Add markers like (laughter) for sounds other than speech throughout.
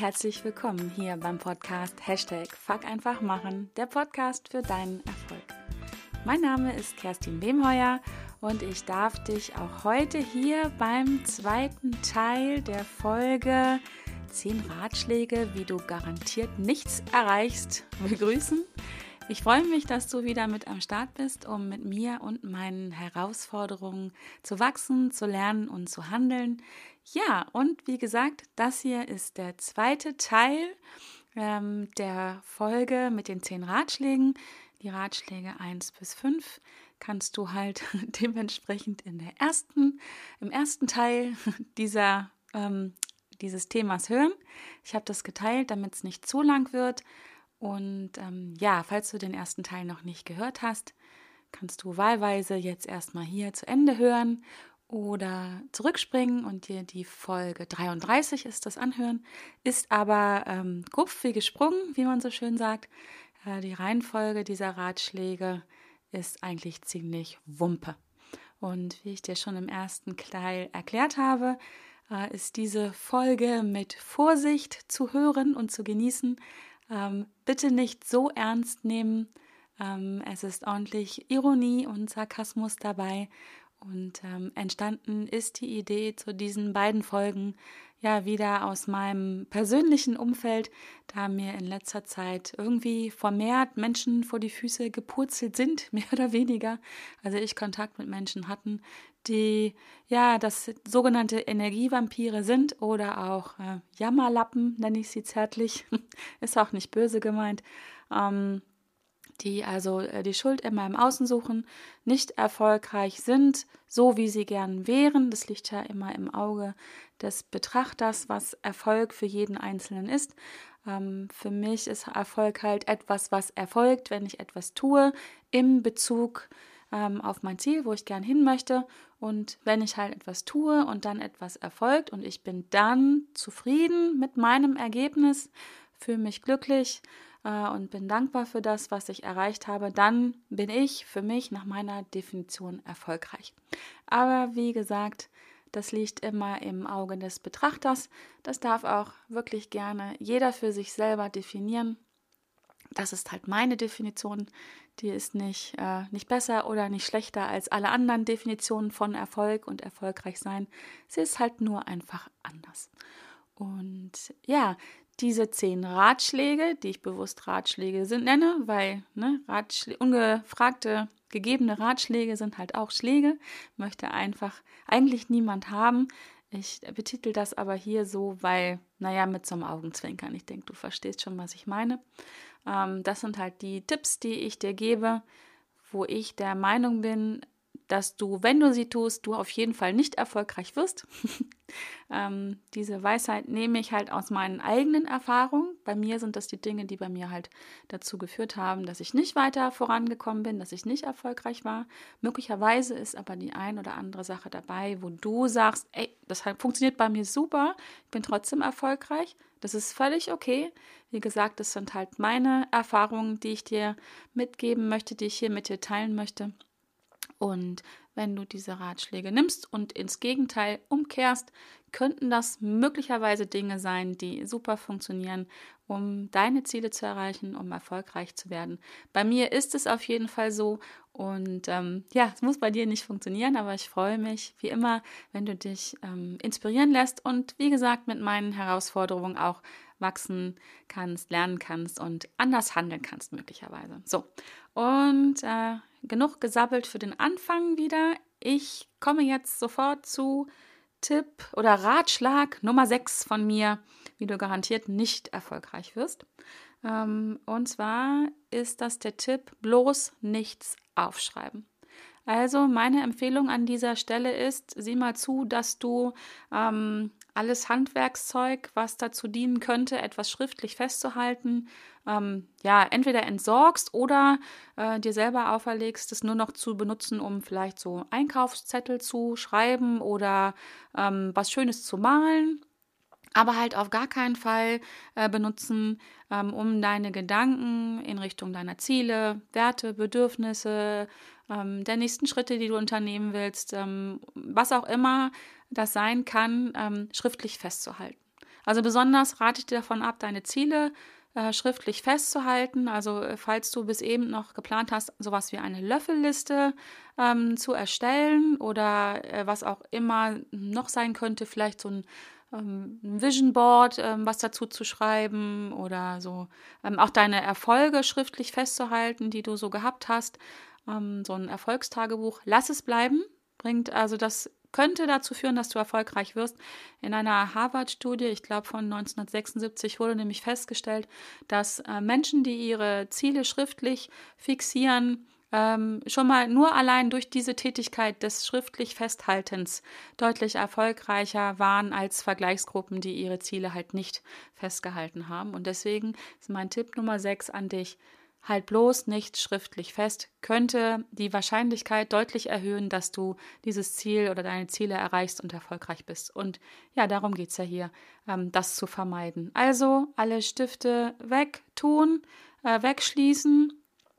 herzlich willkommen hier beim Podcast Hashtag Fuck einfach machen, der Podcast für deinen Erfolg. Mein Name ist Kerstin Wemheuer und ich darf dich auch heute hier beim zweiten Teil der Folge 10 Ratschläge, wie du garantiert nichts erreichst, begrüßen. Ich freue mich, dass du wieder mit am Start bist, um mit mir und meinen Herausforderungen zu wachsen, zu lernen und zu handeln. Ja, und wie gesagt, das hier ist der zweite Teil ähm, der Folge mit den zehn Ratschlägen. Die Ratschläge 1 bis 5 kannst du halt (laughs) dementsprechend in der ersten, im ersten Teil (laughs) dieser, ähm, dieses Themas hören. Ich habe das geteilt, damit es nicht zu lang wird. Und ähm, ja, falls du den ersten Teil noch nicht gehört hast, kannst du wahlweise jetzt erstmal hier zu Ende hören oder zurückspringen und dir die Folge 33 ist das anhören. Ist aber ähm, gupf wie gesprungen, wie man so schön sagt. Äh, die Reihenfolge dieser Ratschläge ist eigentlich ziemlich wumpe. Und wie ich dir schon im ersten Teil erklärt habe, äh, ist diese Folge mit Vorsicht zu hören und zu genießen, ähm, bitte nicht so ernst nehmen. Ähm, es ist ordentlich Ironie und Sarkasmus dabei. Und ähm, entstanden ist die Idee zu diesen beiden Folgen ja wieder aus meinem persönlichen Umfeld, da mir in letzter Zeit irgendwie vermehrt Menschen vor die Füße gepurzelt sind, (laughs) mehr oder weniger. Also ich Kontakt mit Menschen hatten, die ja das sogenannte Energievampire sind oder auch äh, Jammerlappen, nenne ich sie zärtlich, (laughs) ist auch nicht böse gemeint. Ähm, die also äh, die Schuld immer im Außen suchen, nicht erfolgreich sind, so wie sie gern wären. Das liegt ja immer im Auge des Betrachters, was Erfolg für jeden Einzelnen ist. Ähm, für mich ist Erfolg halt etwas, was erfolgt, wenn ich etwas tue, im Bezug ähm, auf mein Ziel, wo ich gern hin möchte. Und wenn ich halt etwas tue und dann etwas erfolgt und ich bin dann zufrieden mit meinem Ergebnis, fühle mich glücklich, äh, und bin dankbar für das, was ich erreicht habe, dann bin ich für mich nach meiner Definition erfolgreich. Aber wie gesagt, das liegt immer im Auge des Betrachters. Das darf auch wirklich gerne jeder für sich selber definieren. Das ist halt meine Definition. Die ist nicht, äh, nicht besser oder nicht schlechter als alle anderen Definitionen von Erfolg und erfolgreich sein. Sie ist halt nur einfach anders. Und ja, diese zehn Ratschläge, die ich bewusst Ratschläge sind, nenne, weil ne, ungefragte, gegebene Ratschläge sind halt auch Schläge, möchte einfach eigentlich niemand haben. Ich betitel das aber hier so, weil, naja, mit so einem Augenzwinkern. Ich denke, du verstehst schon, was ich meine. Ähm, das sind halt die Tipps, die ich dir gebe, wo ich der Meinung bin, dass du, wenn du sie tust, du auf jeden Fall nicht erfolgreich wirst. (laughs) ähm, diese Weisheit nehme ich halt aus meinen eigenen Erfahrungen. Bei mir sind das die Dinge, die bei mir halt dazu geführt haben, dass ich nicht weiter vorangekommen bin, dass ich nicht erfolgreich war. Möglicherweise ist aber die ein oder andere Sache dabei, wo du sagst, ey, das funktioniert bei mir super, ich bin trotzdem erfolgreich. Das ist völlig okay. Wie gesagt, das sind halt meine Erfahrungen, die ich dir mitgeben möchte, die ich hier mit dir teilen möchte. Und wenn du diese Ratschläge nimmst und ins Gegenteil umkehrst, könnten das möglicherweise Dinge sein, die super funktionieren, um deine Ziele zu erreichen, um erfolgreich zu werden. Bei mir ist es auf jeden Fall so und ähm, ja, es muss bei dir nicht funktionieren, aber ich freue mich wie immer, wenn du dich ähm, inspirieren lässt und wie gesagt mit meinen Herausforderungen auch wachsen kannst, lernen kannst und anders handeln kannst möglicherweise. So, und äh, genug gesabbelt für den Anfang wieder. Ich komme jetzt sofort zu Tipp oder Ratschlag Nummer 6 von mir, wie du garantiert nicht erfolgreich wirst. Ähm, und zwar ist das der Tipp, bloß nichts aufschreiben. Also meine Empfehlung an dieser Stelle ist, sieh mal zu, dass du ähm, alles Handwerkszeug, was dazu dienen könnte, etwas schriftlich festzuhalten, ähm, ja, entweder entsorgst oder äh, dir selber auferlegst, es nur noch zu benutzen, um vielleicht so Einkaufszettel zu schreiben oder ähm, was Schönes zu malen. Aber halt auf gar keinen Fall äh, benutzen, ähm, um deine Gedanken in Richtung deiner Ziele, Werte, Bedürfnisse, ähm, der nächsten Schritte, die du unternehmen willst, ähm, was auch immer das sein kann, ähm, schriftlich festzuhalten. Also besonders rate ich dir davon ab, deine Ziele äh, schriftlich festzuhalten. Also äh, falls du bis eben noch geplant hast, sowas wie eine Löffelliste ähm, zu erstellen oder äh, was auch immer noch sein könnte, vielleicht so ein ähm, ein Vision Board, ähm, was dazu zu schreiben oder so ähm, auch deine Erfolge schriftlich festzuhalten, die du so gehabt hast. so ein Erfolgstagebuch. Lass es bleiben. Bringt also das könnte dazu führen, dass du erfolgreich wirst. In einer Harvard-Studie, ich glaube von 1976, wurde nämlich festgestellt, dass äh, Menschen, die ihre Ziele schriftlich fixieren, ähm, schon mal nur allein durch diese Tätigkeit des schriftlich Festhaltens deutlich erfolgreicher waren als Vergleichsgruppen, die ihre Ziele halt nicht festgehalten haben. Und deswegen ist mein Tipp Nummer 6 an dich. Halt bloß nicht schriftlich fest, könnte die Wahrscheinlichkeit deutlich erhöhen, dass du dieses Ziel oder deine Ziele erreichst und erfolgreich bist. Und ja, darum geht es ja hier, ähm, das zu vermeiden. Also alle Stifte wegtun, äh, wegschließen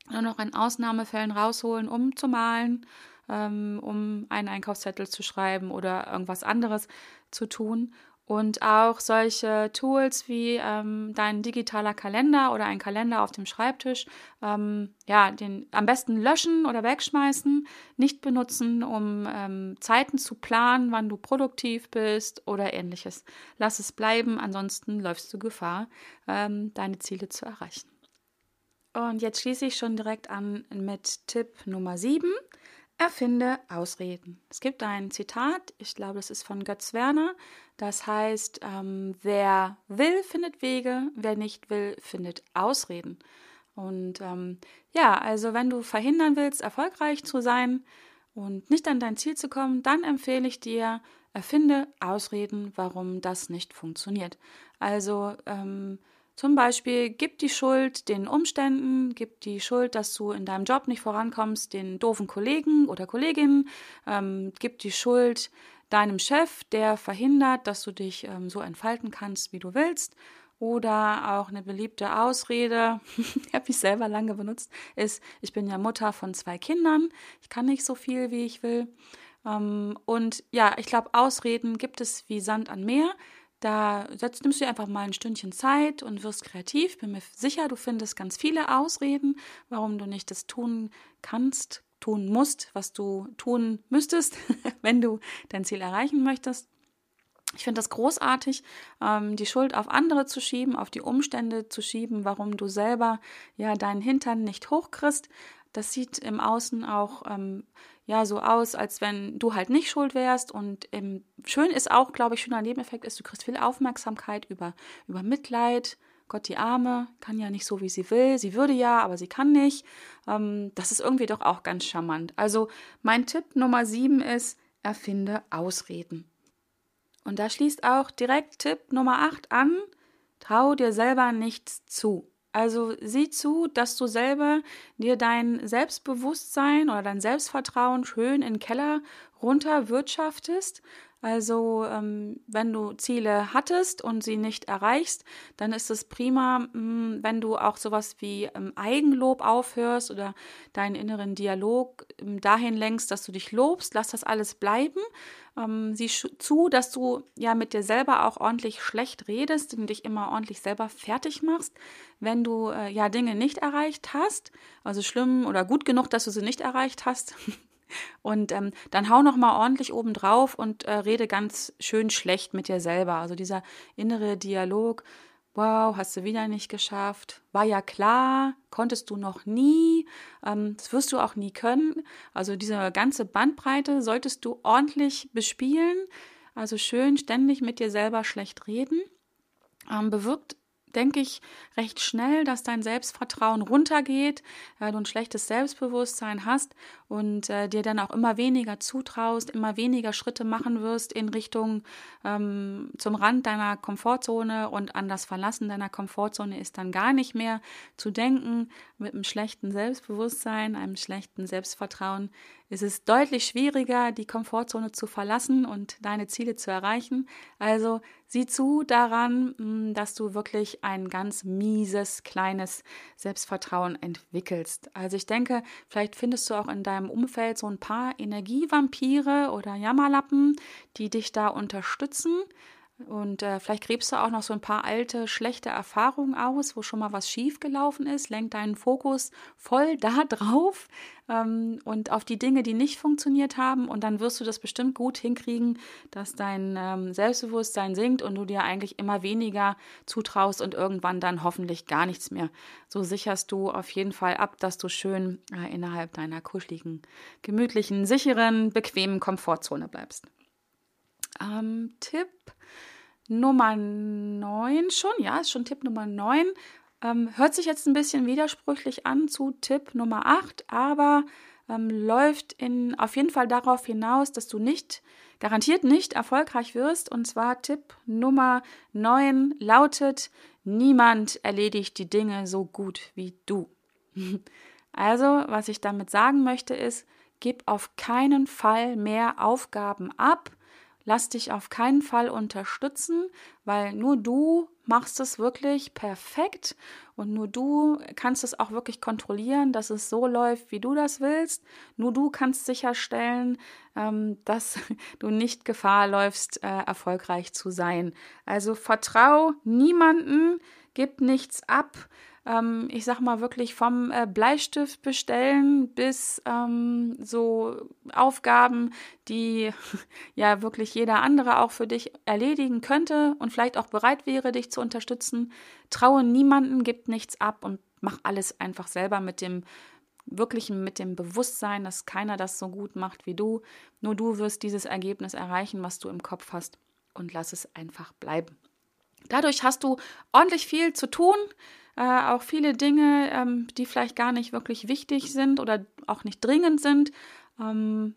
nur noch in Ausnahmefällen rausholen, um zu malen, ähm, um einen Einkaufszettel zu schreiben oder irgendwas anderes zu tun. Und auch solche Tools wie ähm, dein digitaler Kalender oder ein Kalender auf dem Schreibtisch, ähm, ja, den am besten löschen oder wegschmeißen, nicht benutzen, um ähm, Zeiten zu planen, wann du produktiv bist oder ähnliches. Lass es bleiben, ansonsten läufst du Gefahr, ähm, deine Ziele zu erreichen. Und jetzt schließe ich schon direkt an mit Tipp Nummer 7. Erfinde Ausreden. Es gibt ein Zitat, ich glaube, das ist von Götz Werner. Das heißt, ähm, wer will, findet Wege, wer nicht will, findet Ausreden. Und ähm, ja, also wenn du verhindern willst, erfolgreich zu sein und nicht an dein Ziel zu kommen, dann empfehle ich dir, erfinde Ausreden, warum das nicht funktioniert. Also ähm, zum Beispiel gib die Schuld den Umständen, gib die Schuld, dass du in deinem Job nicht vorankommst, den doofen Kollegen oder Kolleginnen, ähm, gib die Schuld deinem Chef, der verhindert, dass du dich ähm, so entfalten kannst, wie du willst. Oder auch eine beliebte Ausrede, (laughs) ich habe ich selber lange benutzt, ist, ich bin ja Mutter von zwei Kindern, ich kann nicht so viel, wie ich will. Ähm, und ja, ich glaube, Ausreden gibt es wie Sand an Meer. Da setzt, nimmst du dir einfach mal ein Stündchen Zeit und wirst kreativ. Bin mir sicher, du findest ganz viele Ausreden, warum du nicht das tun kannst, tun musst, was du tun müsstest, (laughs) wenn du dein Ziel erreichen möchtest. Ich finde das großartig, ähm, die Schuld auf andere zu schieben, auf die Umstände zu schieben, warum du selber ja deinen Hintern nicht hochkriegst. Das sieht im Außen auch ähm, ja so aus, als wenn du halt nicht schuld wärst. Und ähm, schön ist auch, glaube ich, schöner Nebeneffekt ist, du kriegst viel Aufmerksamkeit über, über Mitleid. Gott, die Arme kann ja nicht so, wie sie will. Sie würde ja, aber sie kann nicht. Ähm, das ist irgendwie doch auch ganz charmant. Also mein Tipp Nummer sieben ist, erfinde Ausreden. Und da schließt auch direkt Tipp Nummer acht an, trau dir selber nichts zu. Also sieh zu, dass du selber dir dein Selbstbewusstsein oder dein Selbstvertrauen schön in den Keller runter wirtschaftest. Also ähm, wenn du Ziele hattest und sie nicht erreichst, dann ist es prima, mh, hm, wenn du auch sowas wie ähm, Eigenlob aufhörst oder deinen inneren Dialog ähm, dahin lenkst, dass du dich lobst. Lass das alles bleiben ähm, sieh zu, dass du ja mit dir selber auch ordentlich schlecht redest und dich immer ordentlich selber fertig machst, wenn du äh, ja Dinge nicht erreicht hast, also schlimm oder gut genug, dass du sie nicht erreicht hast. (laughs) Und ähm, dann hau noch mal ordentlich oben drauf und äh, rede ganz schön schlecht mit dir selber. Also dieser innere Dialog, wow, hast du wieder nicht geschafft, war ja klar, konntest du noch nie, ähm, das wirst du auch nie können. Also diese ganze Bandbreite solltest du ordentlich bespielen, also schön ständig mit dir selber schlecht reden. Ähm, bewirkt denke ich, recht schnell, dass dein Selbstvertrauen runtergeht, äh, du ein schlechtes Selbstbewusstsein hast und äh, dir dann auch immer weniger zutraust, immer weniger Schritte machen wirst in Richtung ähm, zum Rand deiner Komfortzone und an das Verlassen deiner Komfortzone ist dann gar nicht mehr zu denken. Mit einem schlechten Selbstbewusstsein, einem schlechten Selbstvertrauen ist es deutlich schwieriger, die Komfortzone zu verlassen und deine Ziele zu erreichen. Also sieh zu daran, hm, dass du wirklich ein ganz mieses, kleines Selbstvertrauen entwickelst. Also ich denke, vielleicht findest du auch in deinem Umfeld so ein paar Energievampire oder Jammerlappen, die dich da unterstützen Und äh, vielleicht gräbst du auch noch so ein paar alte, schlechte Erfahrungen aus, wo schon mal was schief gelaufen ist. Lenk deinen Fokus voll (laughs) da drauf ähm, und auf die Dinge, die nicht funktioniert haben. Und dann wirst du das bestimmt gut hinkriegen, dass dein ähm, Selbstbewusstsein sinkt und du dir eigentlich immer weniger zutraust und irgendwann dann hoffentlich gar nichts mehr. So sicherst du auf jeden Fall ab, dass du schön äh, innerhalb deiner kuscheligen, gemütlichen, sicheren, bequemen Komfortzone bleibst. Ähm, Tipp Nummer 9 schon, ja, ist schon Tipp Nummer 9. Ähm, hört sich jetzt ein bisschen widersprüchlich an zu Tipp Nummer 8, aber ähm, läuft in, auf jeden Fall darauf hinaus, dass du nicht, garantiert nicht erfolgreich wirst. Und zwar Tipp Nummer 9 lautet, niemand erledigt die Dinge so gut wie du. (laughs) also, was ich damit sagen möchte, ist, gib auf keinen Fall mehr Aufgaben ab, Lass dich auf keinen Fall unterstützen, weil nur du machst es wirklich perfekt und nur du kannst es auch wirklich kontrollieren, dass es so läuft, wie du das willst. Nur du kannst sicherstellen, ähm, (laughs) dass du nicht Gefahr läufst, äh, erfolgreich zu sein. Also vertrau niemanden, gib nichts ab ähm, ich sag mal wirklich vom äh, Bleistift bestellen bis ähm, so Aufgaben, die (laughs) ja wirklich jeder andere auch für dich erledigen könnte und vielleicht auch bereit wäre, dich zu unterstützen. Traue niemanden, gib nichts ab und mach alles einfach selber mit dem wirklich mit dem Bewusstsein, dass keiner das so gut macht wie du. Nur du wirst dieses Ergebnis erreichen, was du im Kopf hast und lass es einfach bleiben. Dadurch hast du ordentlich viel zu tun, äh, auch viele Dinge, ähm, die vielleicht gar nicht wirklich wichtig sind oder auch nicht dringend sind. Ähm,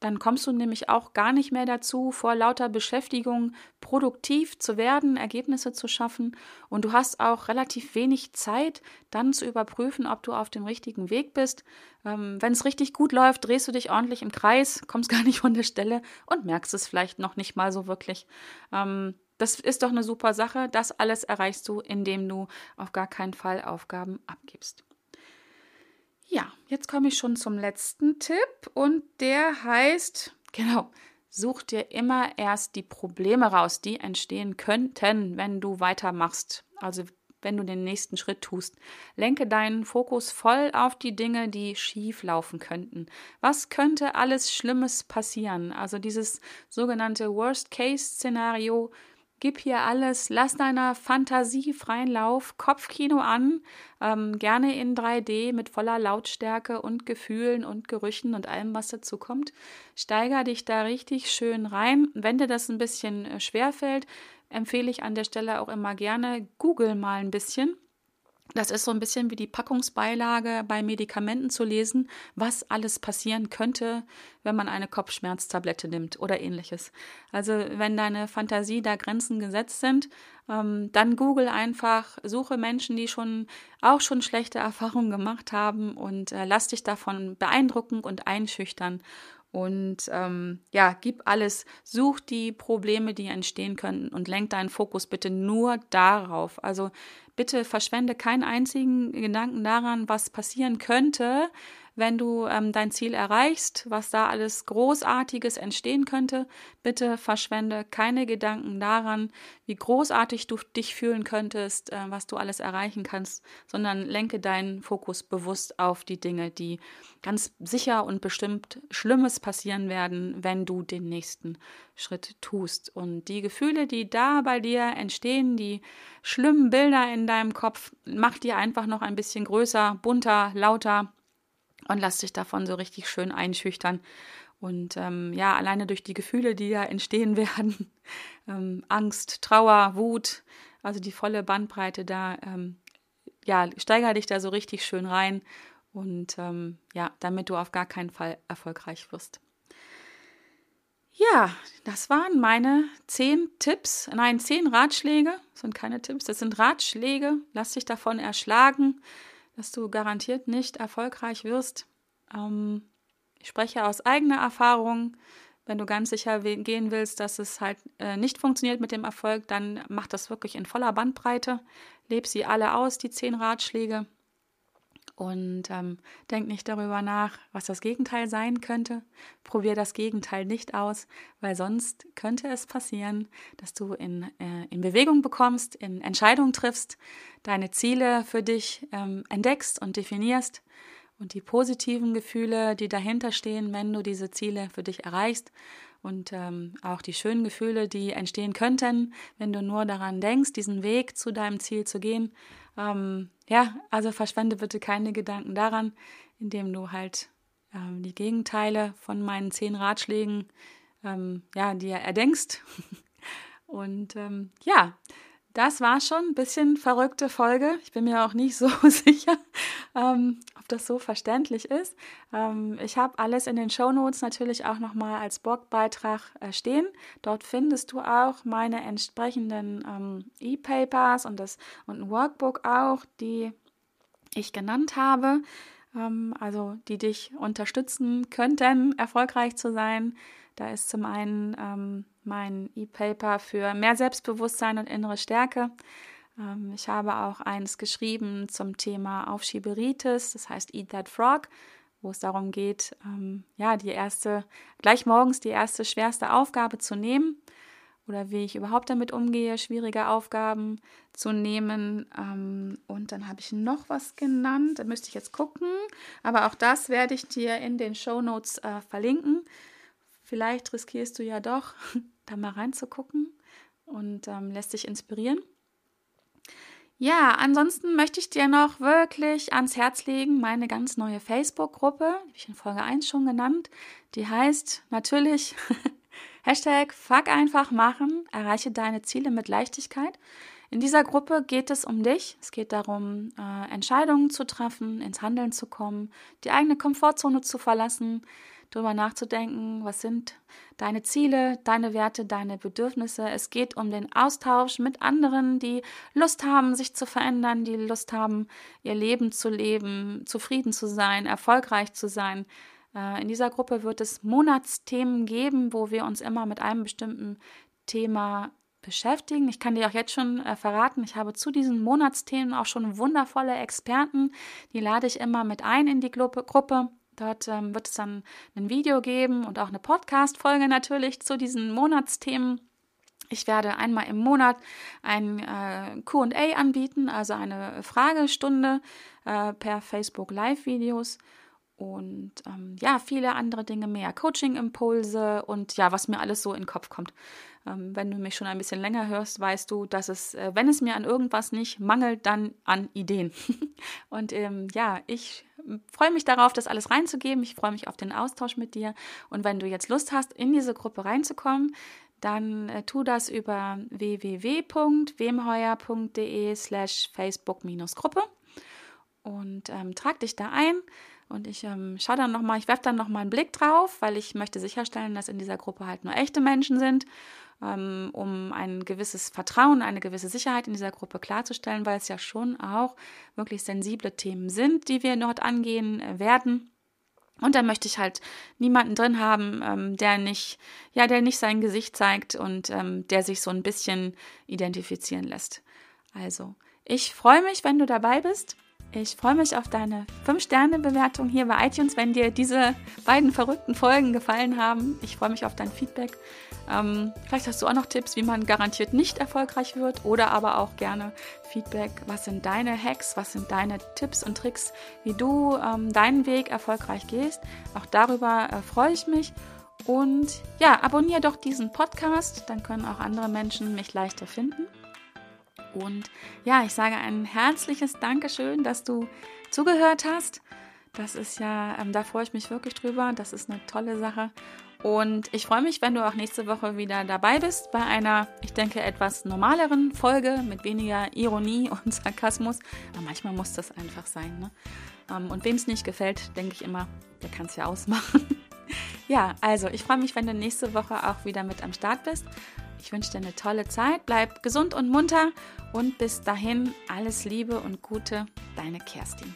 dann kommst du nämlich auch gar nicht mehr dazu, vor lauter Beschäftigung produktiv zu werden, Ergebnisse zu schaffen. Und du hast auch relativ wenig Zeit, dann zu überprüfen, ob du auf dem richtigen Weg bist. Ähm, Wenn es richtig gut läuft, drehst du dich ordentlich im Kreis, kommst (laughs) gar nicht von der Stelle und merkst es vielleicht noch nicht mal so wirklich. Ähm, das ist doch eine super Sache. Das alles erreichst du, indem du auf gar keinen Fall Aufgaben abgibst. Ja, jetzt komme ich schon zum letzten Tipp und der heißt, genau, such dir immer erst die Probleme raus, die entstehen könnten, wenn du weitermachst. Also wenn du den nächsten Schritt tust. Lenke deinen Fokus voll auf die Dinge, die schief laufen könnten. Was könnte alles Schlimmes passieren? Also dieses sogenannte Worst-Case-Szenario Gib hier alles, lass deiner Fantasie freien Lauf, Kopfkino an, ähm, gerne in 3D mit voller Lautstärke und Gefühlen und Gerüchen und allem, was dazu kommt. Steiger dich da richtig schön rein. Wenn dir das ein bisschen äh, schwer fällt, empfehle ich an der Stelle auch immer gerne, google mal ein bisschen das ist so ein bisschen wie die Packungsbeilage bei Medikamenten zu lesen, was alles passieren könnte, wenn man eine Kopfschmerztablette nimmt oder ähnliches. Also wenn deine Fantasie da Grenzen gesetzt sind, ähm, dann google einfach, suche Menschen, die schon auch schon schlechte Erfahrungen gemacht haben und äh, lass dich davon beeindrucken und einschüchtern und ähm, ja, gib alles, such die Probleme, die entstehen könnten und lenk deinen Fokus bitte nur darauf. Also bitte verschwende keinen einzigen Gedanken daran, was passieren könnte, wenn du ähm, dein Ziel erreichst, was da alles Großartiges entstehen könnte. Bitte verschwende keine Gedanken daran, wie großartig du dich fühlen könntest, äh, was du alles erreichen kannst, sondern lenke deinen Fokus bewusst auf die Dinge, die ganz sicher und bestimmt Schlimmes passieren werden, wenn du den nächsten Schritt tust. Und die Gefühle, die da bei dir entstehen, die schlimmen Bilder in deinem Kopf, mach die einfach noch ein bisschen größer, bunter, lauter und lass dich davon so richtig schön einschüchtern. Und ähm, ja, alleine durch die Gefühle, die da entstehen (laughs) werden, ähm, Angst, Trauer, Wut, also die volle Bandbreite da, ähm, ja, steiger dich da so richtig schön rein und ähm, ja, damit du auf gar keinen Fall erfolgreich wirst. Ja, das waren meine zehn Tipps, nein, zehn Ratschläge, das sind keine Tipps, das sind Ratschläge, lass dich davon erschlagen, dass du garantiert nicht erfolgreich wirst. Ähm, ich spreche aus eigener Erfahrung. Wenn du ganz sicher gehen willst, dass es halt äh, nicht funktioniert mit dem Erfolg, dann mach das wirklich in voller Bandbreite. Leb sie alle aus, die zehn Ratschläge. Und ähm, denk nicht darüber nach, was das Gegenteil sein könnte. Probier das Gegenteil nicht aus, weil sonst könnte es passieren, dass du in, äh, in Bewegung bekommst, in Entscheidungen triffst, deine Ziele für dich ähm, entdeckst und definierst und die positiven Gefühle, die dahinter stehen, wenn du diese Ziele für dich erreichst und ähm, auch die schönen Gefühle, die entstehen könnten, wenn du nur daran denkst, diesen Weg zu deinem Ziel zu gehen. Ähm, ja, also verschwende bitte keine Gedanken daran, indem du halt ähm, die Gegenteile von meinen zehn Ratschlägen ähm, ja, dir erdenkst. (laughs) und ähm, ja, das war schon ein bisschen verrückte Folge. Ich bin mir auch nicht so (laughs) sicher, ähm, ob das so verständlich ist. Ähm, ich habe alles in den Show Notes natürlich auch nochmal als Blogbeitrag äh, stehen. Dort findest du auch meine entsprechenden ähm, E-Papers und, und ein Workbook auch, die ich genannt habe. Ähm, also die dich unterstützen könnten, erfolgreich zu sein. Da ist zum einen ähm, mein E-Paper für mehr Selbstbewusstsein und innere Stärke. Ähm, ich habe auch eins geschrieben zum Thema Aufschieberitis, das heißt Eat That Frog, wo es darum geht, ähm, ja, die erste, gleich morgens die erste schwerste Aufgabe zu nehmen oder wie ich überhaupt damit umgehe, schwierige Aufgaben zu nehmen. Ähm, und dann habe ich noch was genannt, da müsste ich jetzt gucken, aber auch das werde ich dir in den Show Notes äh, verlinken. Vielleicht riskierst du ja doch, (laughs) da mal reinzugucken und lässt dich inspirieren. Ja, ansonsten möchte ich dir noch wirklich ans Herz legen, meine ganz neue Facebook-Gruppe, die habe ich in Folge 1 schon genannt. Die heißt natürlich (laughs) Hashtag Fuck einfach machen, erreiche deine Ziele mit Leichtigkeit. In dieser Gruppe geht es um dich. Es geht darum, äh, Entscheidungen zu treffen, ins Handeln zu kommen, die eigene Komfortzone zu verlassen, darüber nachzudenken, was sind deine Ziele, deine Werte, deine Bedürfnisse. Es geht um den Austausch mit anderen, die Lust haben, sich zu verändern, die Lust haben, ihr Leben zu leben, zufrieden zu sein, erfolgreich zu sein. Äh, in dieser Gruppe wird es Monatsthemen geben, wo wir uns immer mit einem bestimmten Thema beschäftigen. Ich kann dir auch jetzt schon äh, verraten, ich habe zu diesen Monatsthemen auch schon wundervolle Experten. Die lade ich immer mit ein in die Gruppe. Dort ähm, wird es dann ein Video geben und auch eine Podcast-Folge natürlich zu diesen Monatsthemen. Ich werde einmal im Monat ein äh, QA anbieten, also eine Fragestunde äh, per Facebook Live-Videos und ähm, ja, viele andere Dinge mehr. Coaching-Impulse und ja, was mir alles so in den Kopf kommt. Ähm, wenn du mich schon ein bisschen länger hörst, weißt du, dass es, äh, wenn es mir an irgendwas nicht mangelt, dann an Ideen. (laughs) und ähm, ja, ich freue mich darauf, das alles reinzugeben. Ich freue mich auf den Austausch mit dir. Und wenn du jetzt Lust hast, in diese Gruppe reinzukommen, dann äh, tu das über www.wemheuer.de slash Facebook-Gruppe und ähm, trag dich da ein. Und ich ähm, schaue dann nochmal, ich werfe dann nochmal einen Blick drauf, weil ich möchte sicherstellen, dass in dieser Gruppe halt nur echte Menschen sind, um ein gewisses Vertrauen, eine gewisse Sicherheit in dieser Gruppe klarzustellen, weil es ja schon auch wirklich sensible Themen sind, die wir dort angehen äh, werden. Und dann möchte ich halt niemanden drin haben, ähm, der nicht, ja, der nicht sein Gesicht zeigt und ähm, der sich so ein bisschen identifizieren lässt. Also, ich freue mich, wenn du dabei bist. Ich freue mich auf deine 5-Sterne-Bewertung hier bei iTunes, wenn dir diese beiden verrückten Folgen gefallen haben. Ich freue mich auf dein Feedback. Ähm, vielleicht hast du auch noch Tipps, wie man garantiert nicht erfolgreich wird oder aber auch gerne Feedback. Was sind deine Hacks? Was sind deine Tipps und Tricks, wie du ähm, deinen Weg erfolgreich gehst? Auch darüber äh, freue ich mich. Und ja, abonniere doch diesen Podcast, dann können auch andere Menschen mich leichter finden. Und ja, ich sage ein herzliches Dankeschön, dass du zugehört hast. Das ist ja, ähm, da freue ich mich wirklich drüber. Das ist eine tolle Sache. Und ich freue mich, wenn du auch nächste Woche wieder dabei bist bei einer, ich denke, etwas normaleren Folge mit weniger Ironie (laughs) und Sarkasmus. Aber manchmal muss das einfach sein. Ne? Ähm, und wem es nicht gefällt, denke ich immer, der kann es ja ausmachen. (laughs) ja, also ich freue mich, wenn du nächste Woche auch wieder mit am Start bist. Ich wünsche dir eine tolle Zeit, bleib gesund und munter. Und bis dahin alles Liebe und Gute, deine Kerstin.